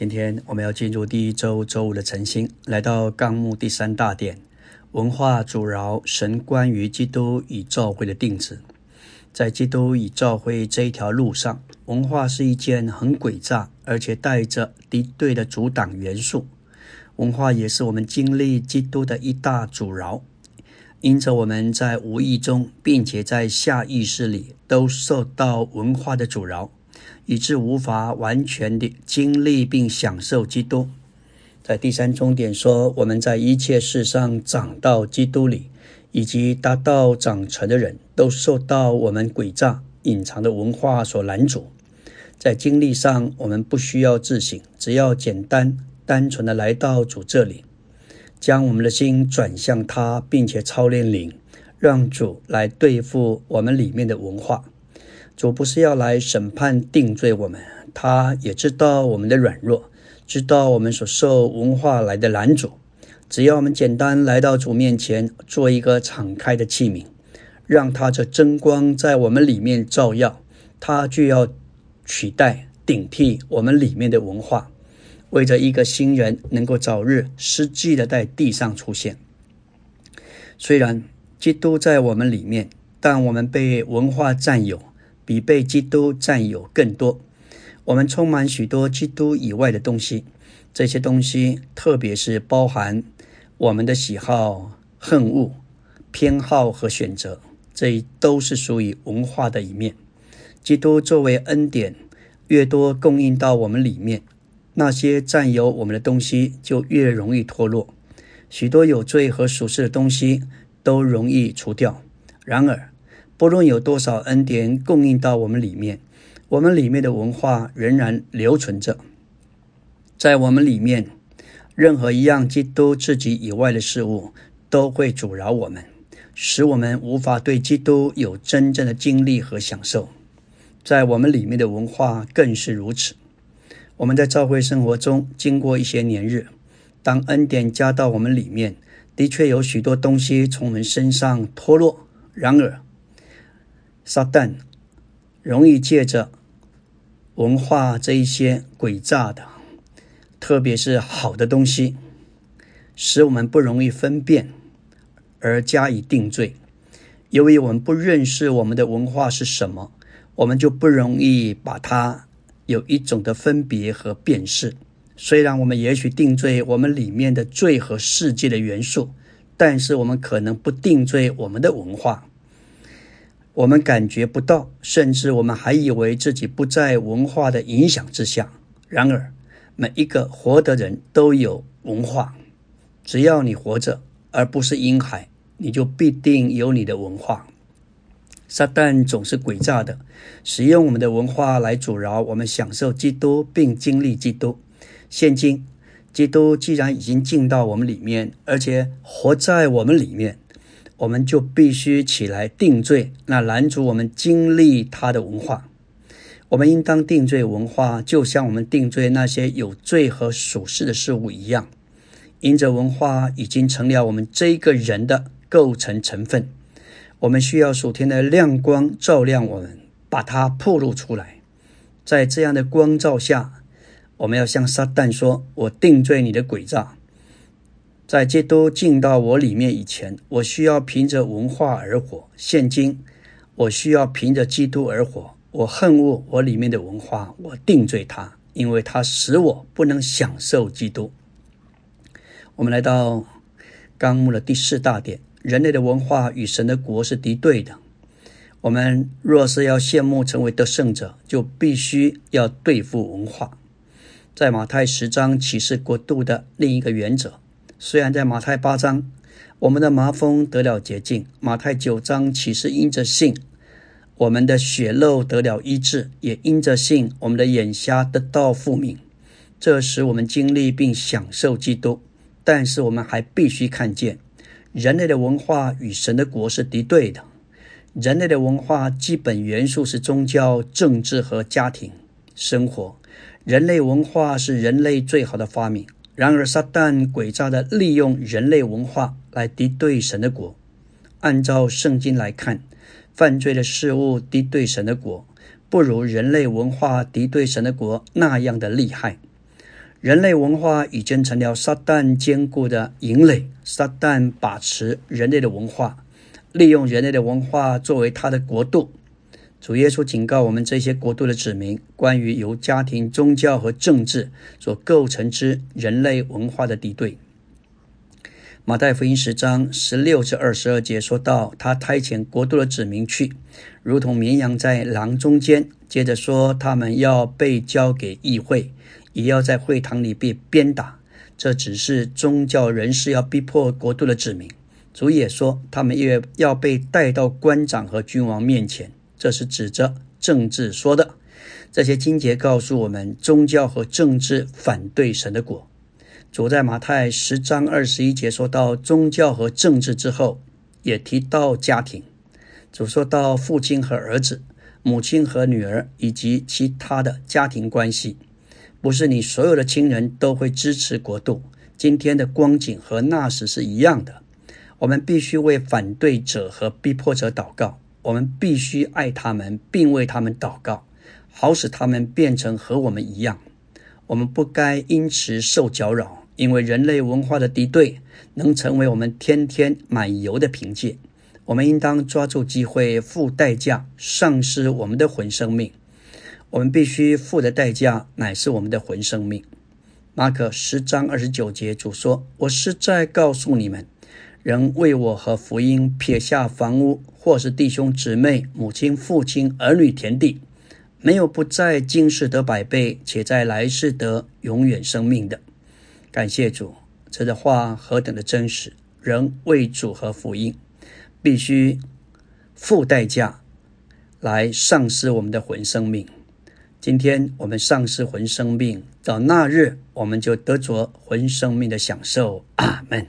今天我们要进入第一周周五的晨星，来到纲目第三大点，文化阻挠神关于基督与教会的定旨。在基督与教会这一条路上，文化是一件很诡诈，而且带着敌对的阻挡元素。文化也是我们经历基督的一大阻挠，因着我们在无意中，并且在下意识里，都受到文化的阻挠。以致无法完全的经历并享受基督。在第三终点说，我们在一切事上长到基督里，以及达到长成的人都受到我们诡诈隐藏的文化所拦阻。在经历上，我们不需要自省，只要简单单纯的来到主这里，将我们的心转向他，并且操练灵，让主来对付我们里面的文化。主不是要来审判定罪我们，他也知道我们的软弱，知道我们所受文化来的拦阻。只要我们简单来到主面前，做一个敞开的器皿，让他这真光在我们里面照耀，他就要取代顶替我们里面的文化，为着一个新人能够早日实际的在地上出现。虽然基督在我们里面，但我们被文化占有。比被基督占有更多。我们充满许多基督以外的东西，这些东西特别是包含我们的喜好、恨恶、偏好和选择，这都是属于文化的一面。基督作为恩典，越多供应到我们里面，那些占有我们的东西就越容易脱落。许多有罪和属世的东西都容易除掉。然而，不论有多少恩典供应到我们里面，我们里面的文化仍然留存着。在我们里面，任何一样基督自己以外的事物都会阻挠我们，使我们无法对基督有真正的经历和享受。在我们里面的文化更是如此。我们在教会生活中经过一些年日，当恩典加到我们里面，的确有许多东西从我们身上脱落。然而，撒旦容易借着文化这一些诡诈的，特别是好的东西，使我们不容易分辨而加以定罪。由于我们不认识我们的文化是什么，我们就不容易把它有一种的分别和辨识。虽然我们也许定罪我们里面的罪和世界的元素，但是我们可能不定罪我们的文化。我们感觉不到，甚至我们还以为自己不在文化的影响之下。然而，每一个活的人都有文化。只要你活着，而不是婴孩，你就必定有你的文化。撒旦总是诡诈的，使用我们的文化来阻挠我们享受基督并经历基督。现今，基督既然已经进到我们里面，而且活在我们里面。我们就必须起来定罪，那拦阻我们经历他的文化。我们应当定罪文化，就像我们定罪那些有罪和属世的事物一样。因着文化已经成了我们这一个人的构成成分，我们需要属天的亮光照亮我们，把它暴露出来。在这样的光照下，我们要向撒旦说：“我定罪你的诡诈。”在基督进到我里面以前，我需要凭着文化而活；现今，我需要凭着基督而活。我恨恶我里面的文化，我定罪它，因为它使我不能享受基督。我们来到纲目的第四大点：人类的文化与神的国是敌对的。我们若是要羡慕成为得胜者，就必须要对付文化。在马太十章启示国度的另一个原则。虽然在马太八章，我们的麻风得了洁净；马太九章岂是因着信，我们的血肉得了医治，也因着信，我们的眼瞎得到复明。这使我们经历并享受基督。但是我们还必须看见，人类的文化与神的国是敌对的。人类的文化基本元素是宗教、政治和家庭生活。人类文化是人类最好的发明。然而，撒旦诡诈的利用人类文化来敌对神的国。按照圣经来看，犯罪的事物敌对神的国，不如人类文化敌对神的国那样的厉害。人类文化已经成了撒旦坚固的营垒，撒旦把持人类的文化，利用人类的文化作为他的国度。主耶稣警告我们这些国度的子民，关于由家庭、宗教和政治所构成之人类文化的敌对。马太福音十章十六至二十二节说到，他差遣国度的子民去，如同绵羊在狼中间。接着说，他们要被交给议会，也要在会堂里被鞭打。这只是宗教人士要逼迫国度的子民。主也说，他们也要被带到官长和君王面前。这是指着政治说的。这些经节告诉我们，宗教和政治反对神的果。主在马太十章二十一节说到宗教和政治之后，也提到家庭。主说到父亲和儿子、母亲和女儿以及其他的家庭关系。不是你所有的亲人都会支持国度。今天的光景和那时是一样的。我们必须为反对者和逼迫者祷告。我们必须爱他们，并为他们祷告，好使他们变成和我们一样。我们不该因此受搅扰，因为人类文化的敌对能成为我们天天满油的凭借。我们应当抓住机会，付代价，丧失我们的魂生命。我们必须付的代价乃是我们的魂生命。马可十章二十九节主说：“我是在告诉你们。”人为我和福音撇下房屋，或是弟兄姊妹、母亲、父亲、儿女、田地，没有不在今世得百倍，且在来世得永远生命的。感谢主，这的话何等的真实！人为主和福音，必须付代价来丧失我们的魂生命。今天我们丧失魂生命，到那日我们就得着魂生命的享受。阿门。